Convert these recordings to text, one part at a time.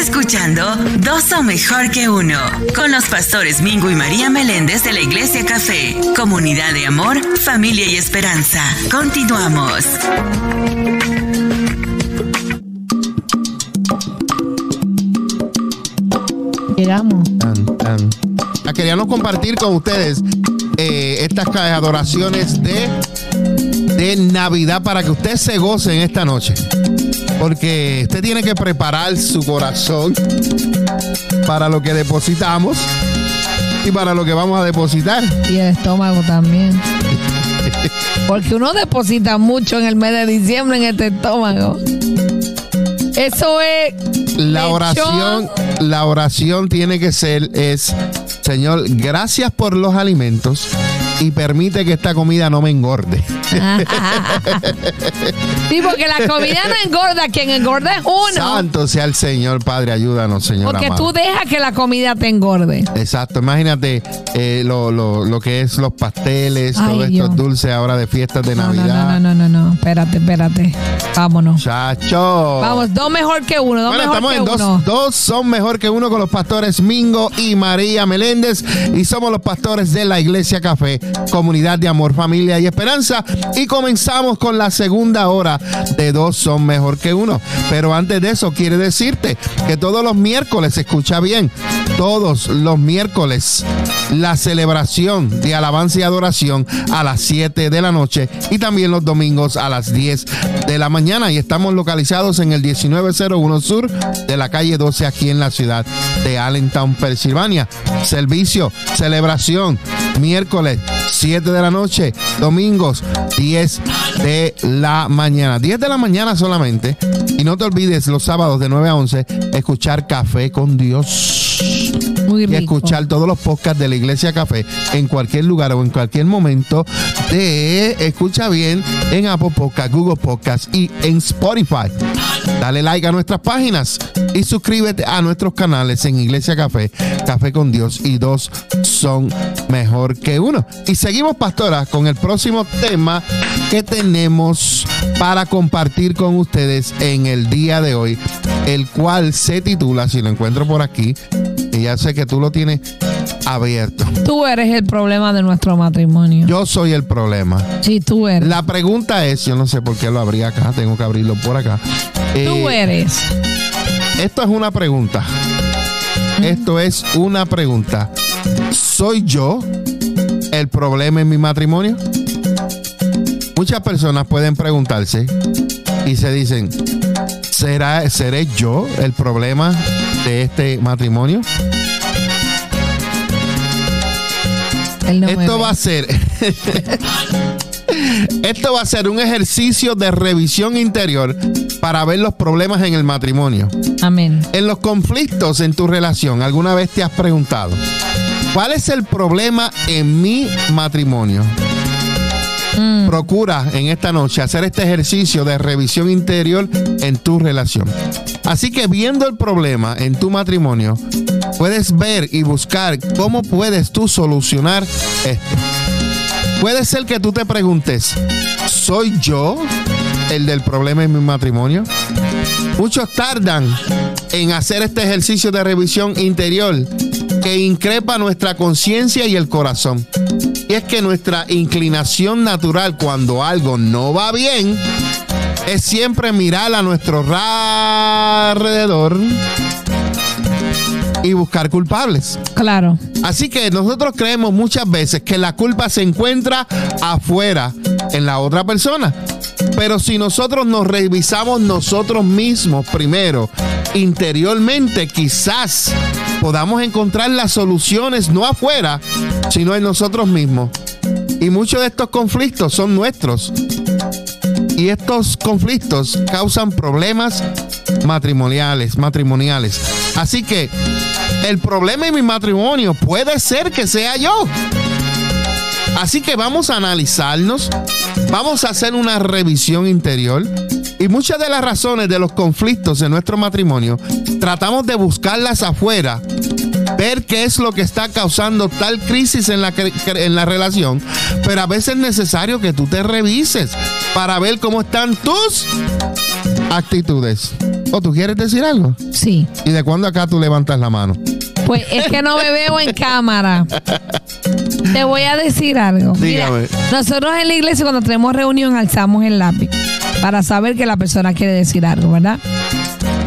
escuchando Dos o Mejor que Uno con los pastores Mingo y María Meléndez de la Iglesia Café, comunidad de amor, familia y esperanza. Continuamos. Llegamos. Ah, queríamos compartir con ustedes eh, estas adoraciones de, de Navidad para que usted se goce en esta noche. Porque usted tiene que preparar su corazón para lo que depositamos y para lo que vamos a depositar. Y el estómago también. Porque uno deposita mucho en el mes de diciembre en este estómago. Eso es. La oración, la oración tiene que ser es, Señor, gracias por los alimentos y permite que esta comida no me engorde. sí, porque la comida no engorda, quien engorda es uno. Santo sea el Señor, Padre, ayúdanos, Señor. Porque tú dejas que la comida te engorde. Exacto, imagínate eh, lo, lo, lo, que es los pasteles, todo esto dulce ahora de fiestas de Navidad. No, no, no, no, no, espérate, espérate. Vámonos. Chacho. Vamos, dos mejor que uno, dos bueno, estamos en Dos, dos son mejor que uno con los pastores Mingo y María Meléndez y somos los pastores de la Iglesia Café, comunidad de amor, familia y esperanza y comenzamos con la segunda hora de dos son mejor que uno. Pero antes de eso, quiere decirte que todos los miércoles, escucha bien, todos los miércoles, la celebración de alabanza y adoración a las 7 de la noche y también los domingos a las 10 de la mañana. Y estamos localizados en el 1901 Sur de la calle 12 aquí en la ciudad de Allentown, Pensilvania. Servicio, celebración, miércoles 7 de la noche, domingos 10 de la mañana. 10 de la mañana solamente. Y no te olvides los sábados de 9 a 11 escuchar Café con Dios. Muy Y escuchar todos los podcasts de la Iglesia Café en cualquier lugar o en cualquier momento de escucha bien en Apple Podcast, Google Podcast y en Spotify. Dale like a nuestras páginas y suscríbete a nuestros canales en Iglesia Café, Café con Dios y dos son mejor que uno. Y seguimos, pastora, con el próximo tema que tenemos para compartir con ustedes en el día de hoy, el cual se titula, si lo encuentro por aquí, y ya sé que tú lo tienes abierto. Tú eres el problema de nuestro matrimonio. Yo soy el problema. Sí, tú eres. La pregunta es, yo no sé por qué lo abrí acá, tengo que abrirlo por acá. Tú Eh, eres. Esto es una pregunta. Esto es una pregunta. ¿Soy yo el problema en mi matrimonio? Muchas personas pueden preguntarse y se dicen, ¿será, ¿seré yo el problema de este matrimonio? No Esto va a ser. Esto va a ser un ejercicio de revisión interior para ver los problemas en el matrimonio. Amén. En los conflictos en tu relación, ¿alguna vez te has preguntado cuál es el problema en mi matrimonio? Mm. Procura en esta noche hacer este ejercicio de revisión interior en tu relación. Así que viendo el problema en tu matrimonio, puedes ver y buscar cómo puedes tú solucionar esto. Puede ser que tú te preguntes, ¿soy yo el del problema en mi matrimonio? Muchos tardan en hacer este ejercicio de revisión interior que increpa nuestra conciencia y el corazón. Y es que nuestra inclinación natural cuando algo no va bien es siempre mirar a nuestro alrededor y buscar culpables. Claro. Así que nosotros creemos muchas veces que la culpa se encuentra afuera, en la otra persona. Pero si nosotros nos revisamos nosotros mismos primero, interiormente, quizás podamos encontrar las soluciones no afuera, sino en nosotros mismos. Y muchos de estos conflictos son nuestros. Y estos conflictos causan problemas matrimoniales, matrimoniales. Así que el problema en mi matrimonio puede ser que sea yo. Así que vamos a analizarnos, vamos a hacer una revisión interior y muchas de las razones de los conflictos en nuestro matrimonio tratamos de buscarlas afuera, ver qué es lo que está causando tal crisis en la, en la relación, pero a veces es necesario que tú te revises para ver cómo están tus actitudes. ¿O tú quieres decir algo? Sí. ¿Y de cuándo acá tú levantas la mano? Pues es que no me veo en cámara. Te voy a decir algo. Mira, Dígame. nosotros en la iglesia cuando tenemos reunión alzamos el lápiz para saber que la persona quiere decir algo, ¿verdad?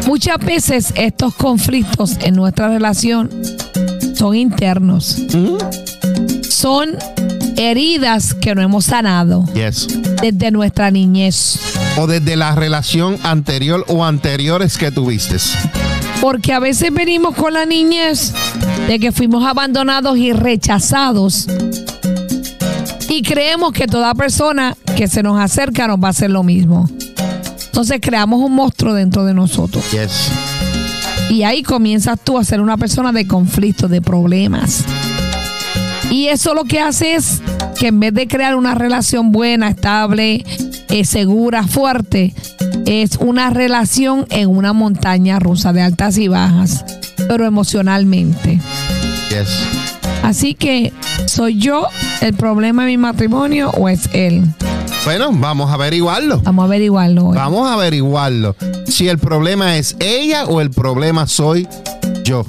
Muchas veces estos conflictos en nuestra relación son internos. Son heridas que no hemos sanado Yes. desde nuestra niñez. O desde la relación anterior o anteriores que tuviste. Porque a veces venimos con la niñez de que fuimos abandonados y rechazados. Y creemos que toda persona que se nos acerca nos va a hacer lo mismo. Entonces creamos un monstruo dentro de nosotros. Yes. Y ahí comienzas tú a ser una persona de conflictos, de problemas. Y eso lo que hace es que en vez de crear una relación buena, estable, eh, segura, fuerte, es una relación en una montaña rusa de altas y bajas, pero emocionalmente. Yes. Así que, ¿soy yo el problema de mi matrimonio o es él? Bueno, vamos a averiguarlo. Vamos a averiguarlo hoy. Vamos a averiguarlo. Si el problema es ella o el problema soy yo.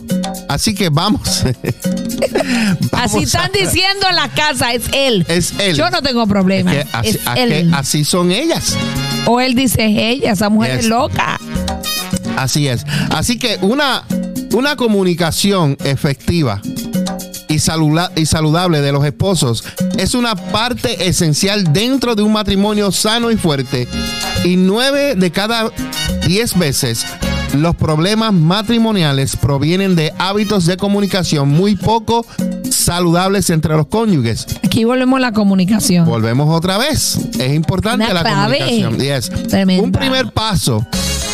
Así que vamos. Así están a- diciendo en la casa, es él. Es él. Yo no tengo problema. Que así, es a que él. así son ellas. O él dice, es ella, esa mujer Yes. es loca. Así es. Así que una, una comunicación efectiva y, saludable de los esposos es una parte esencial dentro de un matrimonio sano y fuerte. Y nueve de cada diez veces los problemas matrimoniales provienen de hábitos de comunicación muy poco saludables entre los cónyuges. Aquí volvemos a la comunicación. Volvemos otra vez. Es importante Una la clave. comunicación. Yes. Un primer paso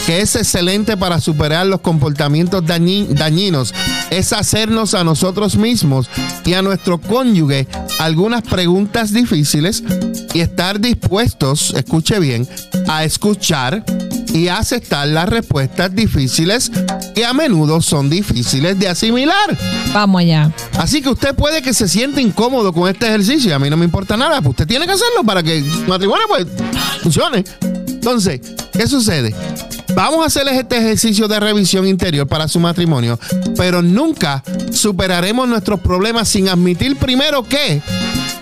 que es excelente para superar los comportamientos dañi- dañinos es hacernos a nosotros mismos y a nuestro cónyuge algunas preguntas difíciles y estar dispuestos, escuche bien, a escuchar y aceptar las respuestas difíciles que a menudo son difíciles de asimilar. Vamos allá. Así que usted puede que se sienta incómodo con este ejercicio. A mí no me importa nada. Pues usted tiene que hacerlo para que el matrimonio pues, funcione. Entonces, ¿qué sucede? Vamos a hacer este ejercicio de revisión interior para su matrimonio, pero nunca superaremos nuestros problemas sin admitir primero que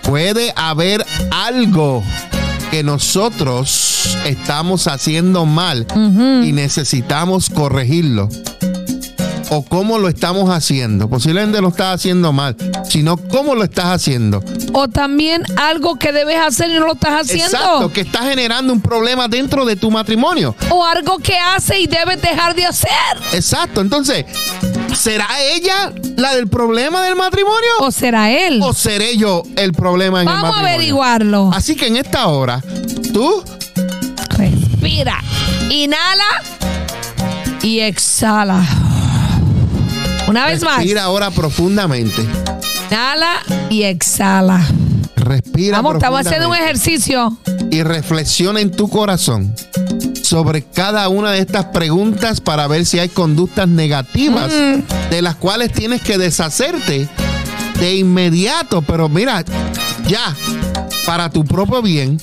puede haber algo que nosotros estamos haciendo mal y necesitamos corregirlo o cómo lo estamos haciendo. Posiblemente lo estás haciendo mal, sino cómo lo estás haciendo. O también algo que debes hacer y no lo estás haciendo. Exacto, que está generando un problema dentro de tu matrimonio. O algo que hace y debes dejar de hacer. Exacto, entonces, ¿será ella la del problema del matrimonio? O será él. ¿O seré yo el problema en el Vamos a matrimonio? averiguarlo. Así que en esta hora, tú Respira. Inhala y exhala. Una vez más. respira ahora profundamente. Inhala y exhala. Respira Vamos, estamos haciendo un ejercicio. y reflexiona en tu corazón sobre cada una de estas preguntas para ver si hay conductas negativas de las cuales tienes que deshacerte de inmediato. Pero mira, ya, para tu propio bien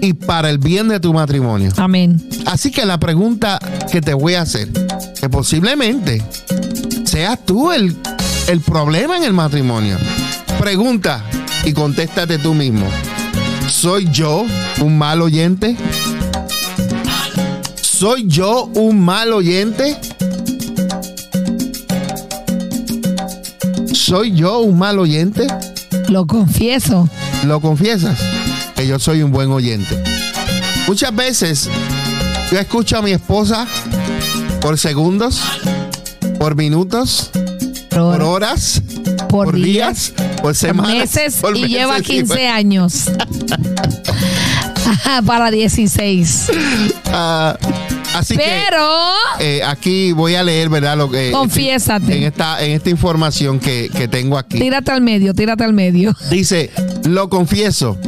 y para el bien de tu matrimonio. Amén. Así que la pregunta que te voy a hacer, que posiblemente seas tú el, el problema en el matrimonio. Pregunta y contéstate tú mismo. ¿Soy yo un mal oyente? ¿Soy yo un mal oyente? ¿Soy yo un mal oyente? Lo confieso. ¿Lo confiesas? Que yo soy un buen oyente. Muchas veces yo escucho a mi esposa por segundos, por minutos, por Por, horas, por por días, días, por semanas, meses por y meses, lleva sí, 15 años. Para 16. Ah, así Pero que eh, aquí voy a leer, ¿verdad? Lo que Confiésate. En esta, en esta información que, que tengo aquí. tírate al medio, tírate al medio. Dice, lo confieso,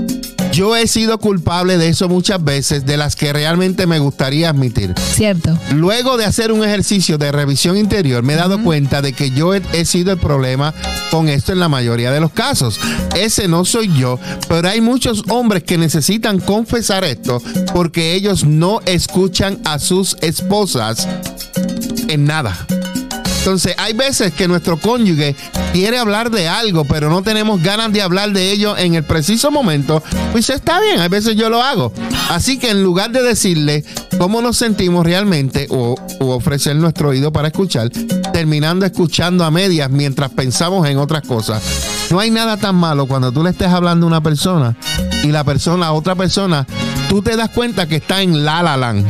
yo he sido culpable de eso muchas veces, de las que realmente me gustaría admitir. Cierto. Luego de hacer un ejercicio de revisión interior, me he dado cuenta de que yo he, he sido el problema con esto en la mayoría de los casos. Ese no soy yo, pero hay muchos hombres que necesitan confesar esto porque ellos no escuchan a sus esposas en nada. Entonces, hay veces que nuestro cónyuge quiere hablar de algo, pero no tenemos ganas de hablar de ello en el preciso momento. Pues está bien, hay veces yo lo hago. Así que en lugar de decirle cómo nos sentimos realmente o, ofrecer nuestro oído para escuchar, terminando escuchando a medias mientras pensamos en otras cosas. No hay nada tan malo cuando tú le estés hablando a una persona y la persona, a otra persona, tú te das cuenta que está en la la land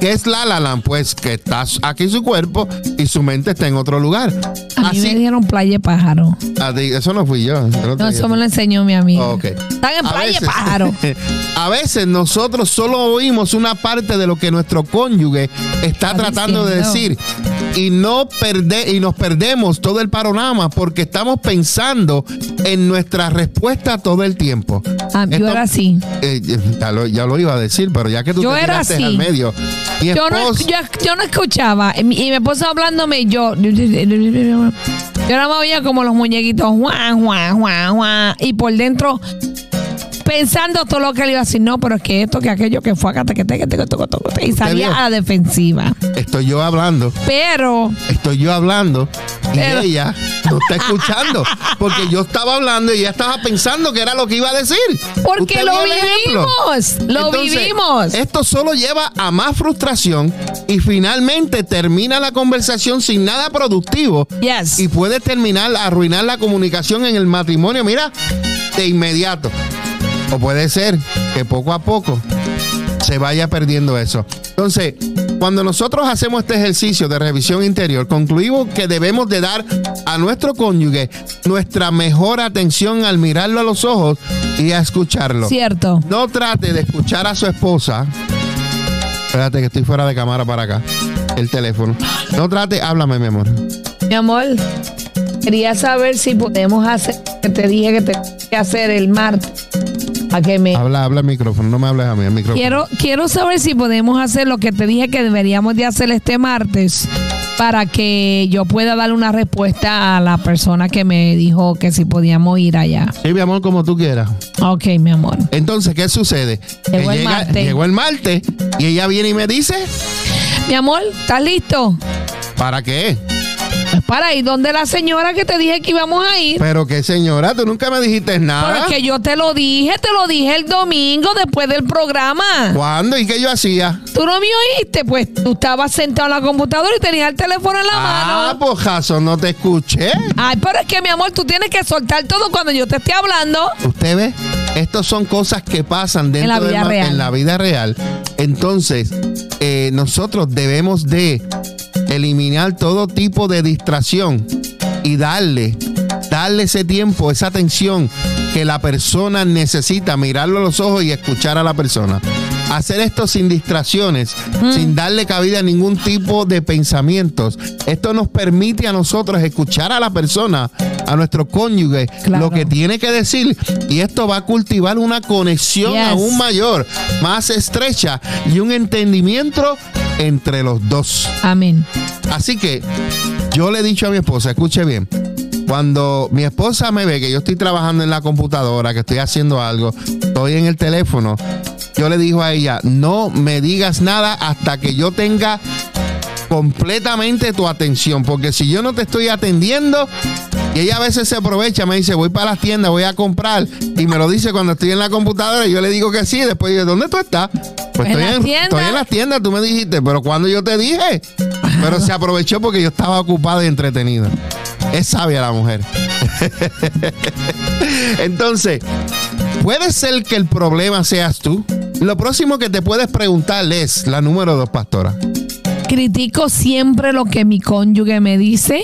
¿Qué es La La? Pues que está aquí su cuerpo y su mente está en otro lugar. A mí me dijeron playa pájaro. eso no fui yo. No, eso me lo enseñó mi amigo. Están en playa pájaro. a veces nosotros solo oímos una parte de lo que nuestro cónyuge está, tratando de decir y no perde, y nos perdemos todo el panorama porque estamos pensando en nuestra respuesta todo el tiempo. Ah, yo era así. Eh, ya, lo, iba a decir, pero ya que tú yo te era así. al medio yo, no, yo, no escuchaba. Y mi esposa hablándome, yo. Yo me oía como los muñequitos, Juan, Juan, Juan, Juan. Y por dentro pensando todo lo que le iba a decir, no, pero es que esto, que aquello, que fue acá, que te, que te, que y salía a la defensiva. Estoy yo hablando. Pero. Estoy yo hablando y ella no está escuchando. Porque yo estaba hablando y ella estaba pensando que era lo que iba a decir. Porque lo vivimos. Lo vivimos. Esto solo lleva a más frustración y finalmente termina la conversación sin nada productivo. Yes. Y puede terminar, arruinar la comunicación en el matrimonio. Mira, de inmediato. O puede ser que poco a poco se vaya perdiendo eso. Entonces, cuando nosotros hacemos este ejercicio de revisión interior, concluimos que debemos de dar a nuestro cónyuge nuestra mejor atención al mirarlo a los ojos y a escucharlo. Cierto. No trate de escuchar a su esposa. Espérate que estoy fuera de cámara para acá. El teléfono. No trate, háblame, mi amor. Mi amor, quería saber si podemos hacer, que te dije que te que hacer el martes me... Habla, habla el micrófono, no me hables a mí, el micrófono. Quiero, quiero saber si podemos hacer lo que te dije que deberíamos de hacer este martes para que yo pueda dar una respuesta a la persona que me dijo que si podíamos ir allá. Sí, mi amor, como tú quieras. Ok, mi amor. Entonces, ¿qué sucede? Llegó el martes. Llegó el martes y ella viene y me dice... Mi amor, ¿estás listo? ¿Para qué? Para ir donde la señora que te dije que íbamos a ir. Pero qué señora, tú nunca me dijiste nada. Porque yo te lo dije, te lo dije el domingo después del programa. ¿Cuándo? ¿Y qué yo hacía? ¿Tú no me oíste? Pues tú estabas sentado en la computadora y tenías el teléfono en la mano. Ah, pues no te escuché. Ay, pero es que mi amor, tú tienes que soltar todo cuando yo te esté hablando. ¿Usted ve? Estas son cosas que pasan dentro en la vida, real. En la vida real. Entonces, eh, nosotros debemos de eliminar todo tipo de distracción y darle, darle ese tiempo, esa atención que la persona necesita, mirarlo a los ojos y escuchar a la persona. Hacer esto sin distracciones, mm. sin darle cabida a ningún tipo de pensamientos. Esto nos permite a nosotros escuchar a la persona, a nuestro cónyuge, lo que tiene que decir. Y esto va a cultivar una conexión aún mayor, más estrecha y un entendimiento entre los dos. Amén. Así que yo le he dicho a mi esposa, escuche bien, cuando mi esposa me ve que yo estoy trabajando en la computadora, que estoy haciendo algo, estoy en el teléfono, yo le digo a ella, no me digas nada hasta que yo tenga completamente tu atención, porque si yo no te estoy atendiendo, y ella a veces se aprovecha, me dice, voy para las tiendas, voy a comprar, y me lo dice cuando estoy en la computadora, y yo le digo que sí, después digo, ¿dónde tú estás? Pues estoy, en, estoy en las tiendas, tú me dijiste, pero cuando yo te dije, pero se aprovechó porque yo estaba ocupada y entretenida. Es sabia la mujer. Entonces, puede ser que el problema seas tú. Lo próximo que te puedes preguntar es la número dos, pastora. Critico siempre lo que mi cónyuge me dice.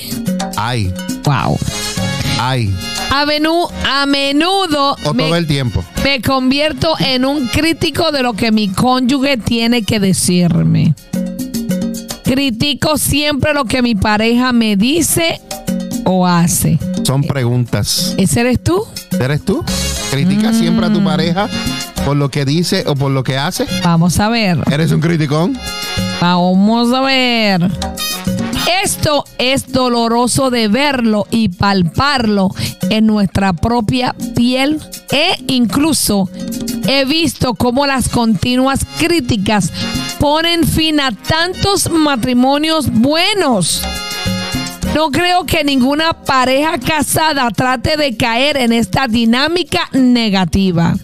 Ay. Wow. Ay. A, a menudo. O todo el tiempo. Me convierto en un crítico de lo que mi cónyuge tiene que decirme. Critico siempre lo que mi pareja me dice o hace. Son preguntas. ¿Ese eres tú? ¿Eres tú? ¿Critica siempre a tu mm. pareja por lo que dice o por lo que hace? Vamos a ver. ¿Eres un criticón? Vamos a ver. Esto es doloroso de verlo y palparlo en nuestra propia piel e incluso he visto cómo las continuas críticas ponen fin a tantos matrimonios buenos. No creo que ninguna pareja casada trate de caer en esta dinámica negativa.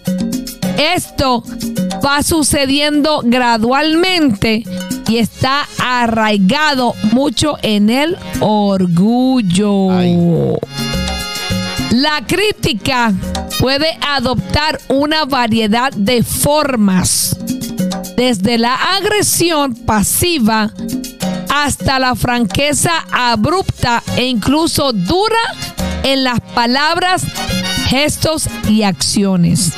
Esto va sucediendo gradualmente y está arraigado mucho en el orgullo. La crítica puede adoptar una variedad de formas, desde la agresión pasiva hasta la franqueza abrupta e incluso dura en las palabras, gestos y acciones.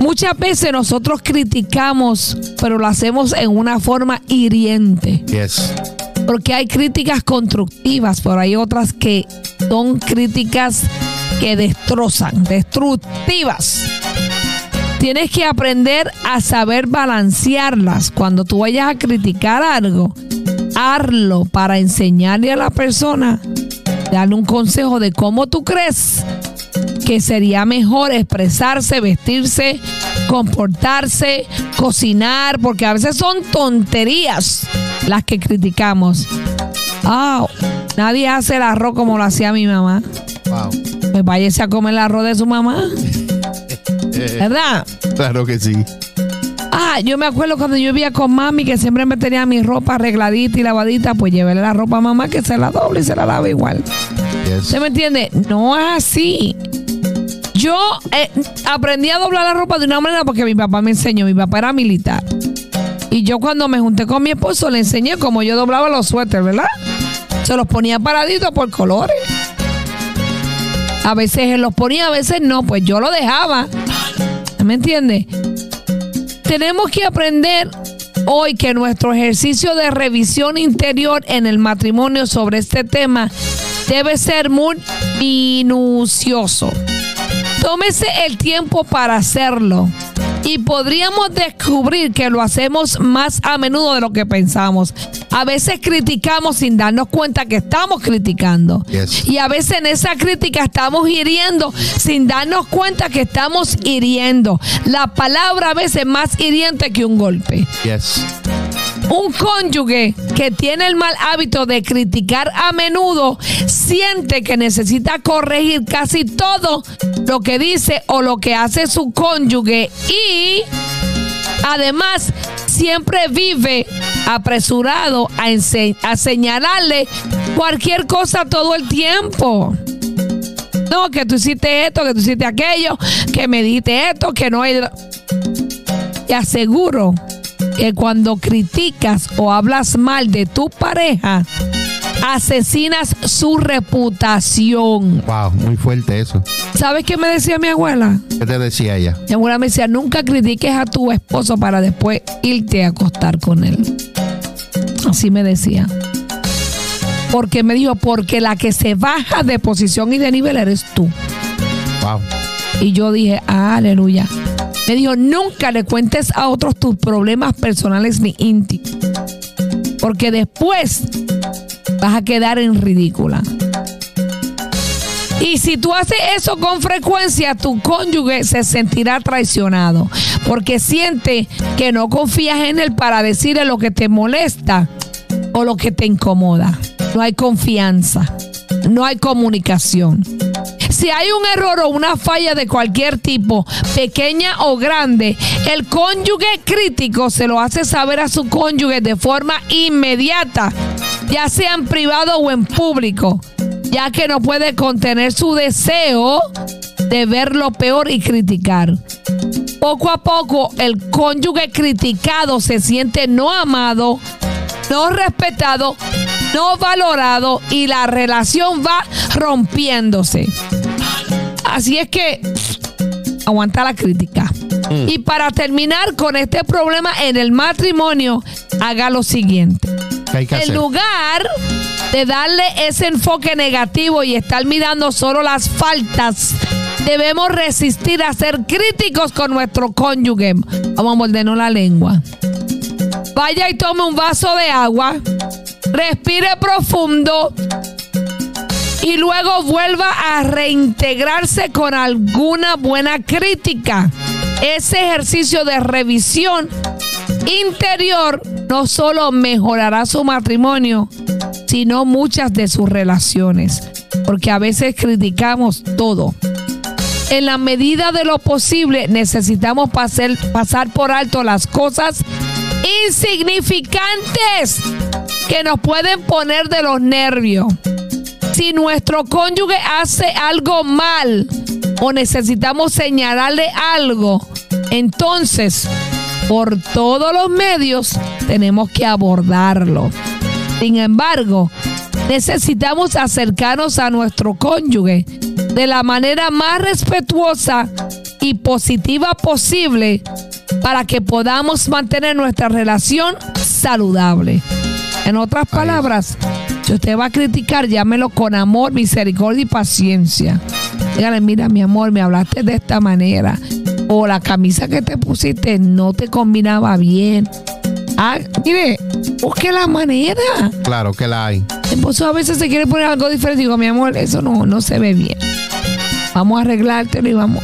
Muchas veces nosotros criticamos, pero lo hacemos en una forma hiriente. Yes. Porque hay críticas constructivas, pero hay otras que son críticas que destrozan, destructivas. Tienes que aprender a saber balancearlas. Cuando tú vayas a criticar algo, hazlo para enseñarle a la persona, darle un consejo de cómo tú crees que sería mejor expresarse, vestirse, comportarse, cocinar, porque a veces son tonterías las que criticamos. Ah, nadie hace el arroz como lo hacía mi mamá. Wow. Me váyase a comer el arroz de su mamá. ¿Verdad? Claro que sí. Ah, yo me acuerdo cuando yo vivía con mami que siempre me tenía mi ropa arregladita y lavadita, pues llevé la ropa a mamá que se la doble y se la lava igual. Yes. ¿Usted me entiende? No es así. Yo eh, aprendí a doblar la ropa de una manera porque mi papá me enseñó. Mi papá era militar. Y yo cuando me junté con mi esposo le enseñé cómo yo doblaba los suéteres, ¿verdad? Se los ponía paraditos por colores. A veces él los ponía, a veces no, pues yo lo dejaba. ¿Me entiende? Tenemos que aprender hoy que nuestro ejercicio de revisión interior en el matrimonio sobre este tema debe ser muy minucioso. Tómese el tiempo para hacerlo y podríamos descubrir que lo hacemos más a menudo de lo que pensamos. A veces criticamos sin darnos cuenta que estamos criticando. Yes. Y a veces en esa crítica estamos hiriendo sin darnos cuenta que estamos hiriendo. La palabra a veces es más hiriente que un golpe. Yes. Un cónyuge que tiene el mal hábito de criticar a menudo siente que necesita corregir casi todo lo que dice o lo que hace su cónyuge y además siempre vive apresurado a, señalarle cualquier cosa todo el tiempo. No, que tú hiciste esto, que tú hiciste aquello, que me dijiste esto, que no hay... Te aseguro que cuando criticas o hablas mal de tu pareja, asesinas su reputación. Wow, muy fuerte eso. ¿Sabes qué me decía mi abuela? ¿Qué te decía ella? Mi abuela me decía, nunca critiques a tu esposo para después irte a acostar con él. Así me decía. Porque me dijo, porque la que se baja de posición y de nivel eres tú. Wow. Y yo dije, ah, aleluya. Me dijo, nunca le cuentes a otros tus problemas personales ni íntimos. Porque después vas a quedar en ridícula. Y si tú haces eso con frecuencia, tu cónyuge se sentirá traicionado. Porque siente que no confías en él para decirle lo que te molesta o lo que te incomoda. No hay confianza. No hay comunicación. Si hay un error o una falla de cualquier tipo, pequeña o grande, el cónyuge crítico se lo hace saber a su cónyuge de forma inmediata, ya sea en privado o en público, ya que no puede contener su deseo de ver lo peor y criticar. Poco a poco, el cónyuge criticado se siente no amado, no respetado, no valorado y la relación va rompiéndose. Así es que aguanta la crítica. Y para terminar con este problema en el matrimonio, haga lo siguiente. ¿Qué hay que En hacer? lugar de darle ese enfoque negativo y estar mirando solo las faltas, debemos resistir a ser críticos con nuestro cónyuge. Vamos a mordernos la lengua. Vaya y tome un vaso de agua, respire profundo y luego vuelva a reintegrarse con alguna buena crítica. Ese ejercicio de revisión interior no solo mejorará su matrimonio, sino muchas de sus relaciones, porque a veces criticamos todo. En la medida de lo posible necesitamos pasar, pasar por alto las cosas insignificantes que nos pueden poner de los nervios. Si nuestro cónyuge hace algo mal o necesitamos señalarle algo, entonces por todos los medios tenemos que abordarlo. Sin embargo, necesitamos acercarnos a nuestro cónyuge de la manera más respetuosa y positiva posible para que podamos mantener nuestra relación saludable. En otras palabras, si usted va a criticar, llámelo con amor, misericordia y paciencia. Dígale, mira mi amor, me hablaste de esta manera. O la camisa que te pusiste no te combinaba bien. Ah, mire, busque la manera. Claro que la hay. El esposo a veces se quiere poner algo diferente. Digo, mi amor, eso no, no se ve bien. Vamos a arreglártelo y vamos.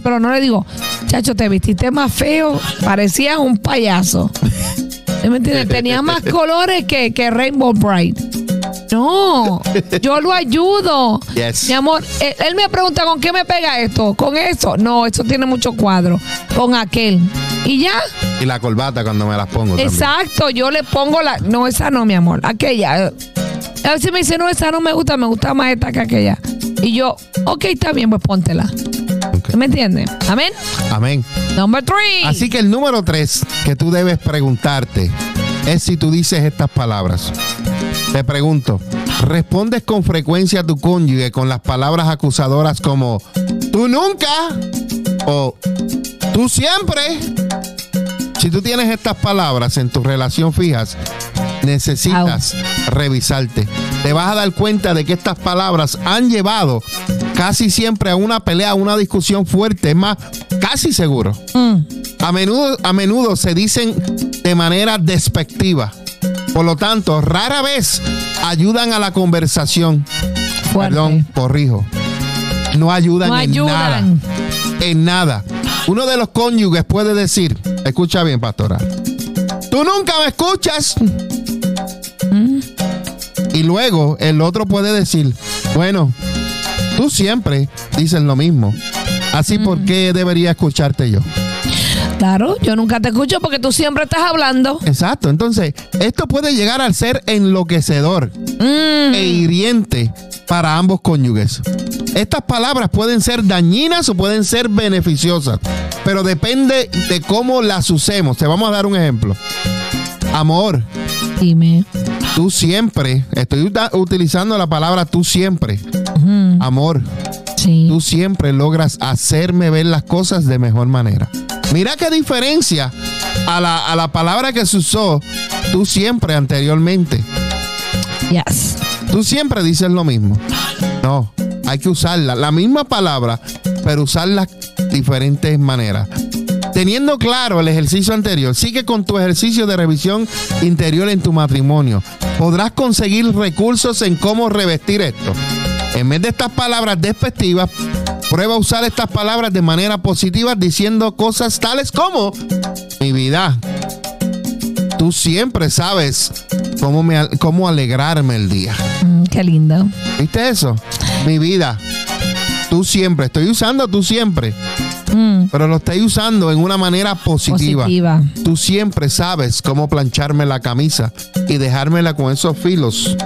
Pero no le digo, chacho, te vestiste más feo, parecías un payaso. ¿Me entiendes? Tenía más colores que, que Rainbow Bright. No, yo lo ayudo. Yes. Mi amor, él, él me pregunta con qué me pega esto. ¿Con eso? No, eso tiene mucho cuadro. Con aquel. Y ya. Y la corbata cuando me las pongo. también. Exacto, yo le pongo la. No, esa no, mi amor. Aquella. A veces me dice, no, esa no me gusta, me gusta más esta que aquella. Y yo, ok, está bien, pues póntela. Ok. ¿Me entiendes? Amén. Amén. Number three. Así que el número tres que tú debes preguntarte es si tú dices estas palabras. Te pregunto, ¿respondes con frecuencia a tu cónyuge con las palabras acusadoras como tú nunca o tú siempre? Si tú tienes estas palabras en tu relación fijas, necesitas revisarte. Te vas a dar cuenta de que estas palabras han llevado casi siempre a una pelea, a una discusión fuerte, es más, casi seguro. Mm, A menudo, a menudo se dicen de manera despectiva. Por lo tanto, rara vez ayudan a la conversación. fuerte. Perdón, corrijo. No ayudan No en ayudan. nada. En nada. Uno de los cónyuges puede decir, escucha bien, pastora. Tú nunca me escuchas. Y luego el otro puede decir, bueno, tú siempre dices lo mismo. Así, ¿por qué debería escucharte yo? Claro, yo nunca te escucho porque tú siempre estás hablando. Exacto. Entonces, esto puede llegar al ser enloquecedor Mm, e hiriente para ambos cónyuges. Estas palabras pueden ser dañinas o pueden ser beneficiosas, pero depende de cómo las usemos. Te vamos a dar un ejemplo. Amor, dime. tú siempre, estoy utilizando la palabra tú siempre. Amor, sí. tú siempre logras hacerme ver las cosas de mejor manera. Mira qué diferencia a la, a la palabra que se usó tú siempre anteriormente. Yes. Tú siempre dices lo mismo. No, hay que usarla. La misma palabra, pero usarla diferentes maneras. Teniendo claro el ejercicio anterior, sigue con tu ejercicio de revisión interior en tu matrimonio. Podrás conseguir recursos en cómo revestir esto. En vez de estas palabras despectivas, prueba a usar estas palabras de manera positiva diciendo cosas tales como mi vida. Tú siempre sabes cómo, me, cómo alegrarme el día. Mm, qué lindo. ¿Viste eso? Mi vida. Tú siempre. Estoy usando tú siempre. Mm, Pero lo estoy usando en una manera positiva. positiva. Tú siempre sabes cómo plancharme la camisa y dejármela con esos filos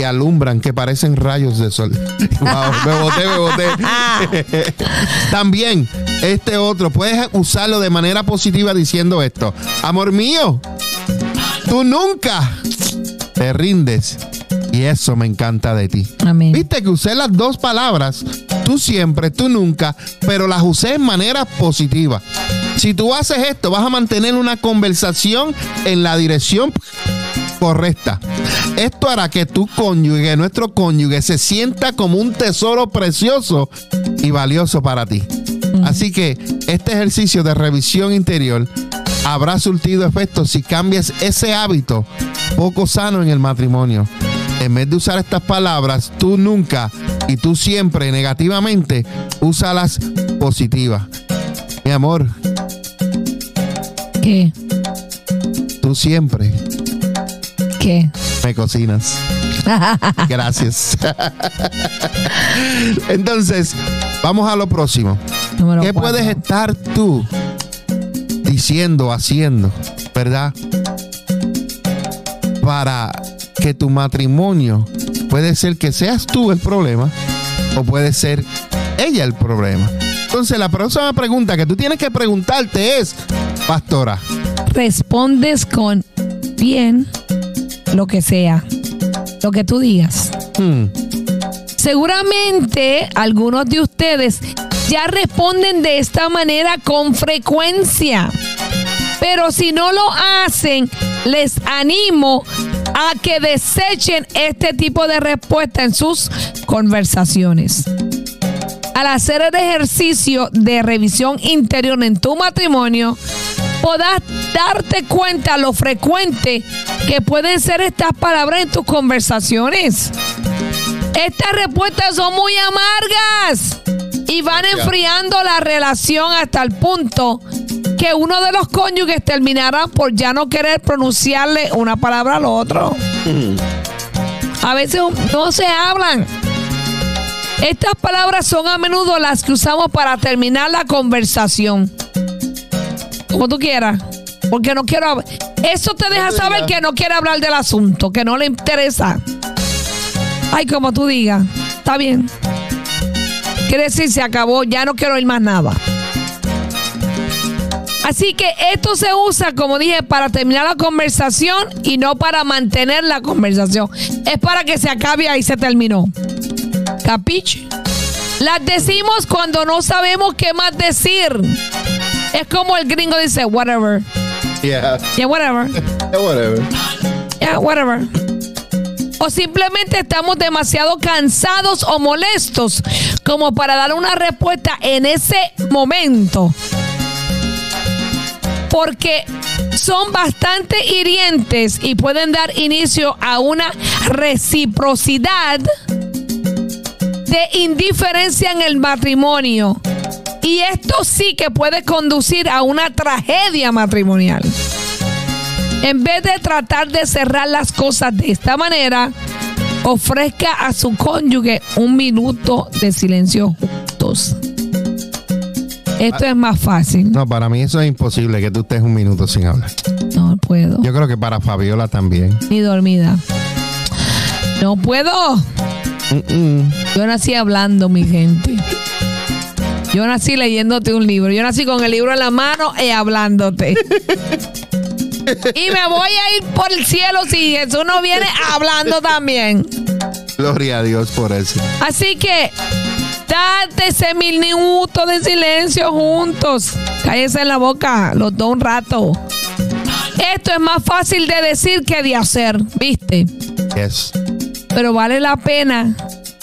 que alumbran, que parecen rayos de sol. Wow, me boté, me boté. También, este otro, puedes usarlo de manera positiva diciendo esto. Amor mío, tú nunca te rindes. Y eso me encanta de ti. Amén. Viste que usé las dos palabras, tú siempre, tú nunca, pero las usé en manera positiva. Si tú haces esto, vas a mantener una conversación en la dirección correcta. Esto hará que tu cónyuge, nuestro cónyuge, se sienta como un tesoro precioso y valioso para ti. Así que este ejercicio de revisión interior habrá surtido efecto si cambias ese hábito poco sano en el matrimonio. en vez de usar estas palabras, tú nunca y tú siempre negativamente, úsalas positivas. Mi amor, ¿Qué? tú siempre ¿Qué? me cocinas. Gracias. Entonces, vamos a lo próximo. Número ¿Qué cuatro. puedes estar tú diciendo, haciendo, verdad? Para que tu matrimonio puede ser que seas tú el problema o puede ser ella el problema. Entonces, la próxima pregunta que tú tienes que preguntarte es, pastora, Respondes con bien lo que sea, lo que tú digas. hmm, Seguramente algunos de ustedes ya responden de esta manera con frecuencia. Pero si no lo hacen, les animo a que desechen este tipo de respuesta en sus conversaciones. Al hacer el ejercicio de revisión interior en tu matrimonio, podrás darte cuenta lo frecuente que pueden ser estas palabras en tus conversaciones. Estas respuestas son muy amargas y van enfriando la relación hasta el punto que uno de los cónyuges terminará por ya no querer pronunciarle una palabra al otro. A veces no se hablan. Estas palabras son a menudo las que usamos para terminar la conversación. Como tú quieras. Porque no quiero. Eso te deja saber que no quiere hablar del asunto, que no le interesa. Ay, como tú digas. Está bien. Quiere decir, se acabó, ya no quiero oír más nada. Así que esto se usa, como dije, para terminar la conversación y no para mantener la conversación. Es para que se acabe ahí se terminó. ¿Capiche? Las decimos cuando no sabemos qué más decir. Es como el gringo dice, whatever. yeah, Yeah, whatever. whatever. Yeah, whatever. O simplemente estamos demasiado cansados o molestos como para dar una respuesta en ese momento. Porque son bastante hirientes y pueden dar inicio a una reciprocidad de indiferencia en el matrimonio. Y esto sí que puede conducir a una tragedia matrimonial. En vez de tratar de cerrar las cosas de esta manera, ofrezca a su cónyuge un minuto de silencio juntos. Esto es más fácil. No, para mí eso es imposible que tú estés un minuto sin hablar. No puedo. Yo creo que para Fabiola también. Ni dormida. No puedo. Yo nací hablando, mi gente. Yo nací leyéndote un libro. Yo nací con el libro en la mano y hablándote. Y me voy a ir por el cielo si Jesús no viene hablando también. Gloria a Dios por eso. Así que date ese mil minutos de silencio juntos. Cállese en la boca los dos un rato. Esto es más fácil de decir que de hacer, ¿viste? Yes. pero vale la pena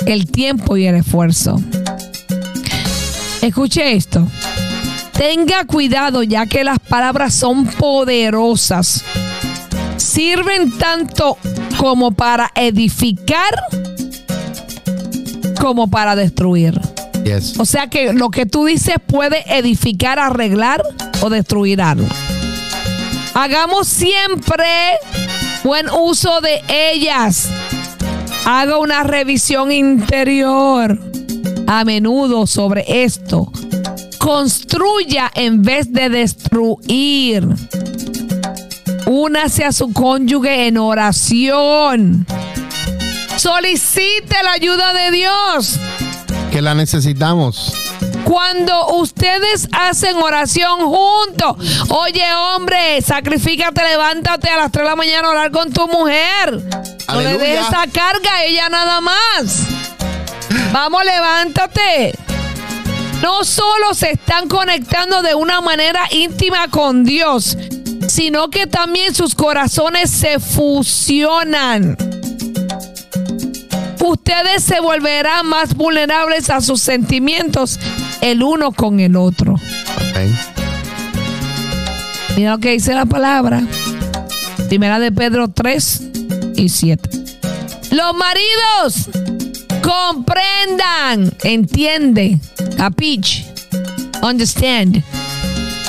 el tiempo y el esfuerzo. Escuche esto. Tenga cuidado ya que las palabras son poderosas. Sirven tanto como para edificar como para destruir. Yes. O sea que lo que tú dices puede edificar, arreglar o destruir algo. Hagamos siempre buen uso de ellas. Haga una revisión interior a menudo sobre esto. Construya en vez de destruir. Únase a su cónyuge en oración. Solicite la ayuda de Dios. Que la necesitamos. Cuando ustedes hacen oración juntos, oye hombre, sacrifícate, levántate a las 3 de la mañana a orar con tu mujer. No le dejes esa carga a ella nada más. Vamos, levántate. No solo se están conectando de una manera íntima con Dios, sino que también sus corazones se fusionan. Ustedes se volverán más vulnerables a sus sentimientos el uno con el otro. Mira lo que dice la palabra. Primera de Pedro 3 y 7. Los maridos comprendan, entiende, capich, understand,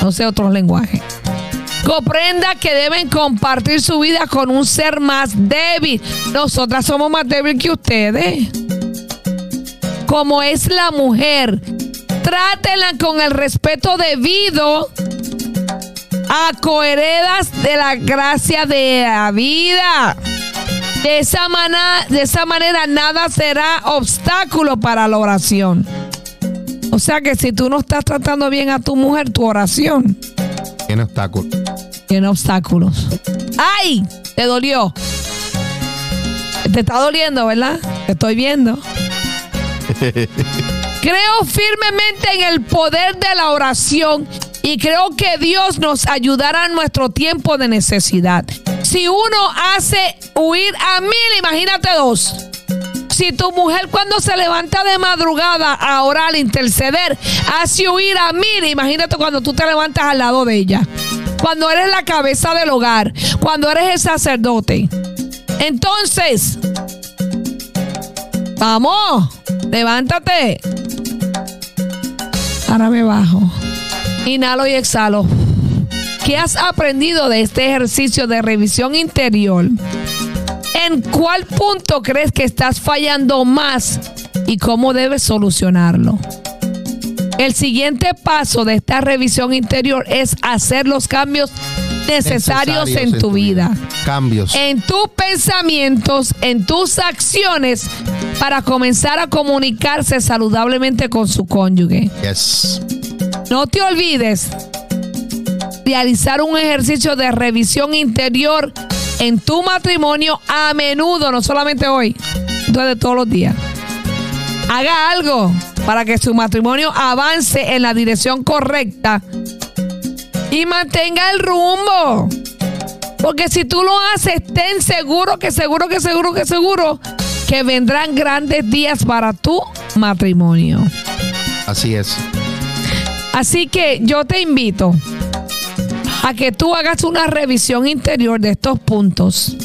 no sé otro lenguaje. Comprenda que deben compartir su vida con un ser más débil. Nosotras somos más débiles que ustedes. Como es la mujer, trátenla con el respeto debido a coheredas de la gracia de la vida. De esa, de esa manera nada será obstáculo para la oración. O sea que si tú no estás tratando bien a tu mujer, tu oración tiene obstáculos. Tiene obstáculos. ¡Ay! Te dolió. Te está doliendo, ¿verdad? Te estoy viendo. Creo firmemente en el poder de la oración y creo que Dios nos ayudará en nuestro tiempo de necesidad. Si uno hace huir a mil, imagínate dos. Si tu mujer cuando se levanta de madrugada a orar, interceder, hace huir a mil, imagínate cuando tú te levantas al lado de ella. Cuando eres la cabeza del hogar, cuando eres el sacerdote. Entonces, vamos, levántate. Ahora me bajo. Inhalo y exhalo. ¿Qué has aprendido de este ejercicio de revisión interior? ¿En cuál punto crees que estás fallando más y cómo debes solucionarlo? El siguiente paso de esta revisión interior es hacer los cambios necesarios, en, tu, vida. Cambios. En tus pensamientos, en tus acciones, para comenzar a comunicarse saludablemente con su cónyuge. Yes. No te olvides realizar un ejercicio de revisión interior en tu matrimonio a menudo, no solamente hoy, de todos los días. Haga algo para que su matrimonio avance en la dirección correcta y mantenga el rumbo. Porque si tú lo haces, ten seguro que seguro que seguro que seguro que vendrán grandes días para tu matrimonio. Así es. Así que yo te invito a que tú hagas una revisión interior de estos puntos,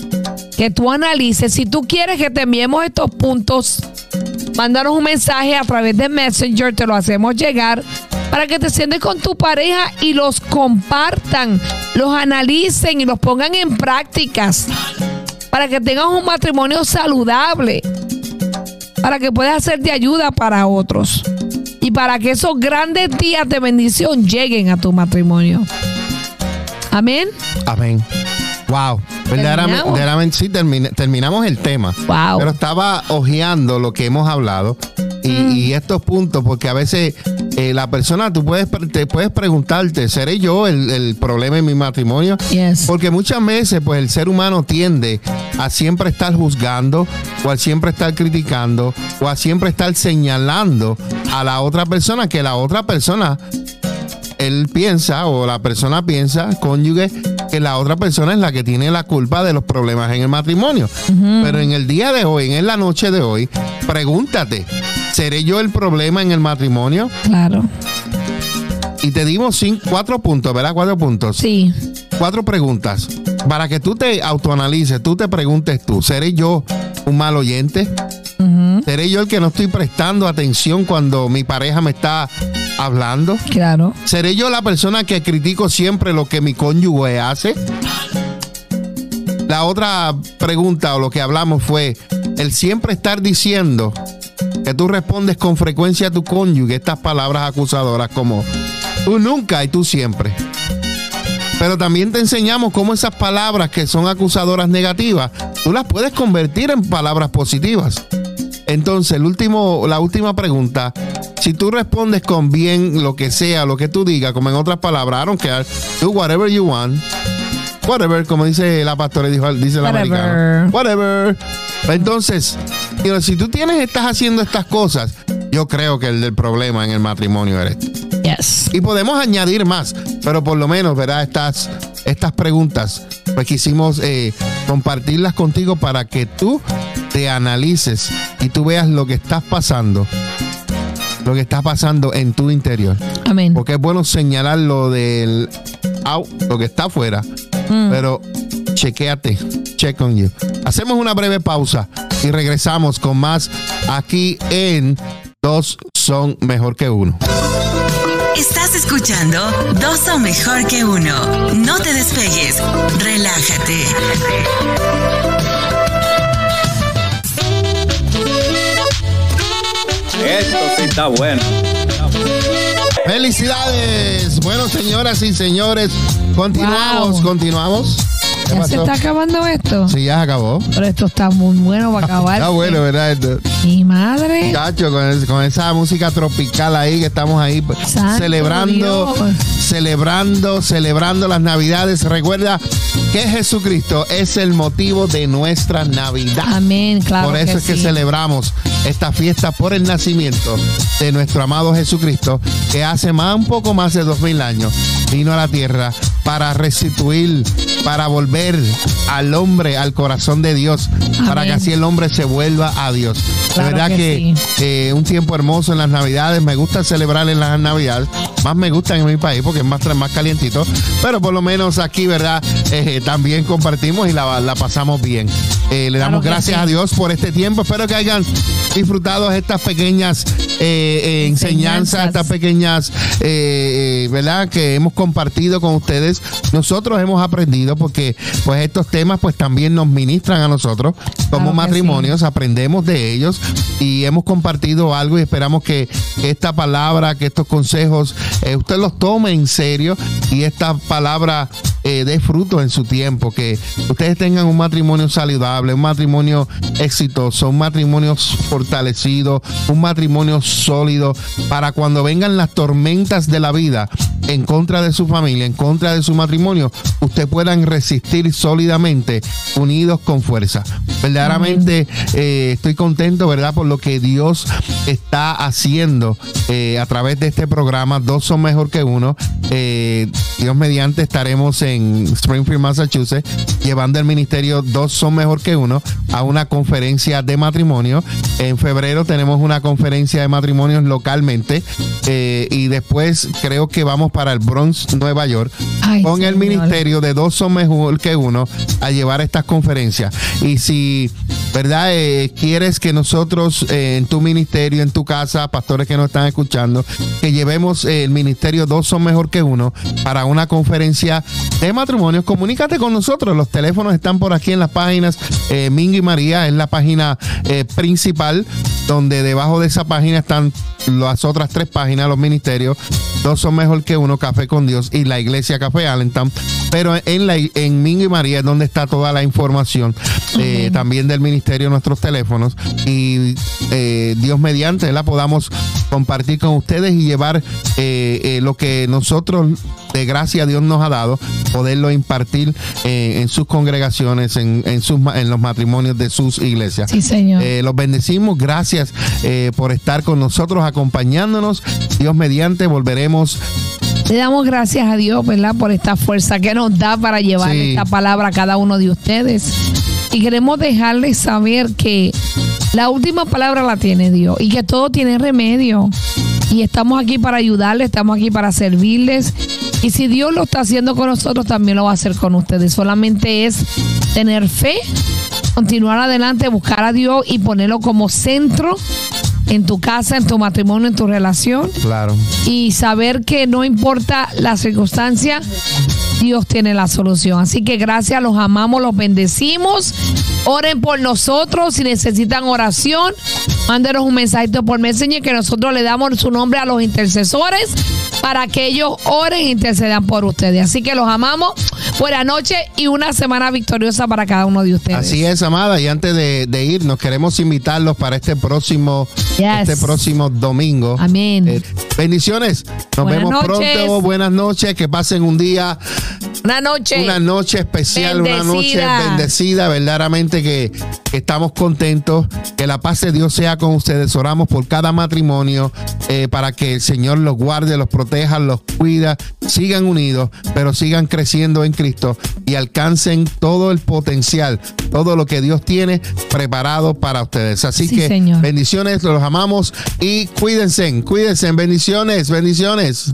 que tú analices. Si tú quieres que te enviemos estos puntos, mándanos un mensaje a través de Messenger, te lo hacemos llegar para que te sientes con tu pareja y los compartan, los analicen y los pongan en prácticas, para que tengas un matrimonio saludable, para que puedas ser de ayuda para otros y para que esos grandes días de bendición lleguen a tu matrimonio. Amén. Amén. Wow. Verdaderamente, sí, terminamos el tema. Wow. Pero estaba hojeando lo que hemos hablado y, mm. estos puntos, porque a veces eh, la persona, tú puedes, te puedes preguntarte, ¿seré yo el, problema en mi matrimonio? Yes. Porque muchas veces, pues el ser humano tiende a siempre estar juzgando, o a siempre estar criticando, o a siempre estar señalando a la otra persona que la otra persona él piensa o la persona piensa, cónyuge, que la otra persona es la que tiene la culpa de los problemas en el matrimonio. Pero en el día de hoy, en la noche de hoy, pregúntate, ¿seré yo el problema en el matrimonio? Claro. Y te dimos cinco, cuatro puntos, ¿verdad? Cuatro puntos. Sí. Cuatro preguntas. Para que tú te autoanalices, tú te preguntes tú, ¿seré yo un mal oyente? ¿Seré yo el que no estoy prestando atención cuando mi pareja me está hablando? Claro. ¿Seré yo la persona que critico siempre lo que mi cónyuge hace? La otra pregunta o lo que hablamos fue el siempre estar diciendo que tú respondes con frecuencia a tu cónyuge estas palabras acusadoras como tú nunca y tú siempre. Pero también te enseñamos cómo esas palabras que son acusadoras negativas, tú las puedes convertir en palabras positivas. Entonces, el último, la última pregunta, si tú respondes con bien lo que sea, lo que tú digas, como en otras palabras, I don't care, do whatever you want, whatever, como dice la pastora, dice la americana, whatever. Entonces, si tú tienes, estás haciendo estas cosas, yo creo que el del problema en el matrimonio eres Yes. Y podemos añadir más, pero por lo menos, ¿verdad? Estas, estas preguntas, pues quisimos eh, compartirlas contigo para que tú te analices y tú veas lo que estás pasando, lo que está pasando en tu interior. Amén. Porque es bueno señalar lo del out, lo que está afuera, mm. pero chequéate, check on you. Hacemos una breve pausa y regresamos con más aquí en Dos son mejor que uno. Estás escuchando Dos son mejor que uno. No te despegues. Relájate. Esto sí está bueno. Felicidades. Bueno, señoras y señores, continuamos, Wow. continuamos. ¿Qué ¿Ya se está acabando esto? Sí, ya se acabó. Pero esto está muy bueno para acabar. Está bueno, ¿verdad? Esto? Mi madre. Chacho, con, es- con esa música tropical ahí que estamos ahí pues, Santo celebrando, Dios. celebrando, celebrando las Navidades. Recuerda que Jesucristo es el motivo de nuestra Navidad. Amén, claro. por eso es que sí. celebramos esta fiesta por el nacimiento de nuestro amado Jesucristo, que hace más, un poco más de dos mil años vino a la tierra para restituir, para volver al hombre, al corazón de Dios, para que así el hombre se vuelva a Dios. Claro de verdad que que, sí. eh, un tiempo hermoso en las Navidades, me gusta celebrar en las Navidades, más me gusta en mi país porque es más, más calientito, pero por lo menos aquí, ¿verdad? Eh, también compartimos y la, la pasamos bien. Eh, le damos gracias sí. a Dios por este tiempo. Espero que hayan disfrutado estas pequeñas eh, eh, enseñanzas, Enseñanzas. estas pequeñas, eh, eh, ¿verdad? Que hemos compartido con ustedes. Nosotros hemos aprendido porque pues estos temas pues también nos ministran a nosotros como Claro matrimonios, aprendemos de ellos y hemos compartido algo y esperamos que esta palabra, que estos consejos, eh, usted los tome en serio y esta palabra eh, dé fruto en su tiempo, que ustedes tengan un matrimonio saludable, un matrimonio exitoso, un matrimonio fortalecido, un matrimonio sólido, para cuando vengan las tormentas de la vida en contra de su familia, en contra de su matrimonio, ustedes puedan resistir sólidamente, unidos con fuerza. Verdaderamente eh, estoy contento, ¿verdad? Por lo que Dios está haciendo eh, a través de este programa. Dos son mejor que uno. Eh, Dios mediante estaremos en Springfield, Massachusetts, llevando el ministerio Dos son mejor que uno a una conferencia de matrimonio. En febrero tenemos una conferencia de matrimonios localmente y después creo que vamos para el Bronx, Nueva York, Ay, con el ministerio de Dos son mejor que uno a llevar estas conferencias. Y si, ¿verdad? Eh, quieres que nosotros eh, en tu ministerio, en tu casa, pastores que nos están escuchando, que llevemos eh, el ministerio Dos son mejor que uno para una conferencia de matrimonios, comunícate con nosotros. Los teléfonos están por aquí en las páginas. Mingo y María es la página principal, donde debajo de esa página están las otras tres páginas, los ministerios. Dos son mejor que uno, Café con Dios y la Iglesia Café Allentown. Pero en, la, en Mingo y María es donde está toda la información eh, también del ministerio, nuestros teléfonos. Y eh, Dios mediante la podamos compartir con ustedes y llevar eh, lo que nosotros de gracia Dios nos ha dado, poderlo impartir en sus congregaciones, en, en, sus, en los matrimonios de sus iglesias. Sí, señor. Los bendecimos, gracias por estar con nosotros, acompañándonos. Dios mediante, volveremos. Le damos gracias a Dios, ¿verdad? Por esta fuerza que nos da para llevar Sí. esta palabra a cada uno de ustedes. Y queremos dejarles saber que la última palabra la tiene Dios y que todo tiene remedio. Y estamos aquí para ayudarles, estamos aquí para servirles. Y si Dios lo está haciendo con nosotros, también lo va a hacer con ustedes. Solamente es tener fe, continuar adelante, buscar a Dios y ponerlo como centro en tu casa, en tu matrimonio, en tu relación Claro. y saber que no importa la circunstancia, Dios tiene la solución. Así que gracias, los amamos, los bendecimos. Oren por nosotros si necesitan oración. Mándenos un mensajito por Messenger que nosotros le damos su nombre a los intercesores para que ellos oren e intercedan por ustedes. Así que los amamos. Buenas noches y una semana victoriosa para cada uno de ustedes. Así es, amada. Y antes de, de irnos, queremos invitarlos para este próximo, Yes. este próximo domingo. Amén. Eh, bendiciones. Nos Buenas vemos noches. pronto. Buenas noches. Que pasen un día, Una noche. una noche especial, una noche Bendecida. bendecida. Verdaderamente que, que estamos contentos. Que la paz de Dios sea con ustedes. Oramos por cada matrimonio eh, para que el Señor los guarde, los proteja, los cuida. Sigan unidos, pero sigan creciendo en Cristo y alcancen todo el potencial, todo lo que Dios tiene preparado para ustedes. Así Sí, que Señor. bendiciones, los amamos y cuídense, cuídense, bendiciones, bendiciones.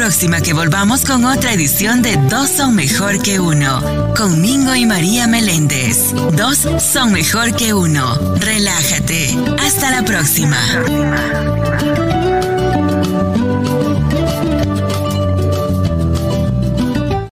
Próxima que volvamos con otra edición de Dos son mejor que uno. Con Mingo y María Meléndez. Dos son mejor que uno. Relájate. Hasta la próxima.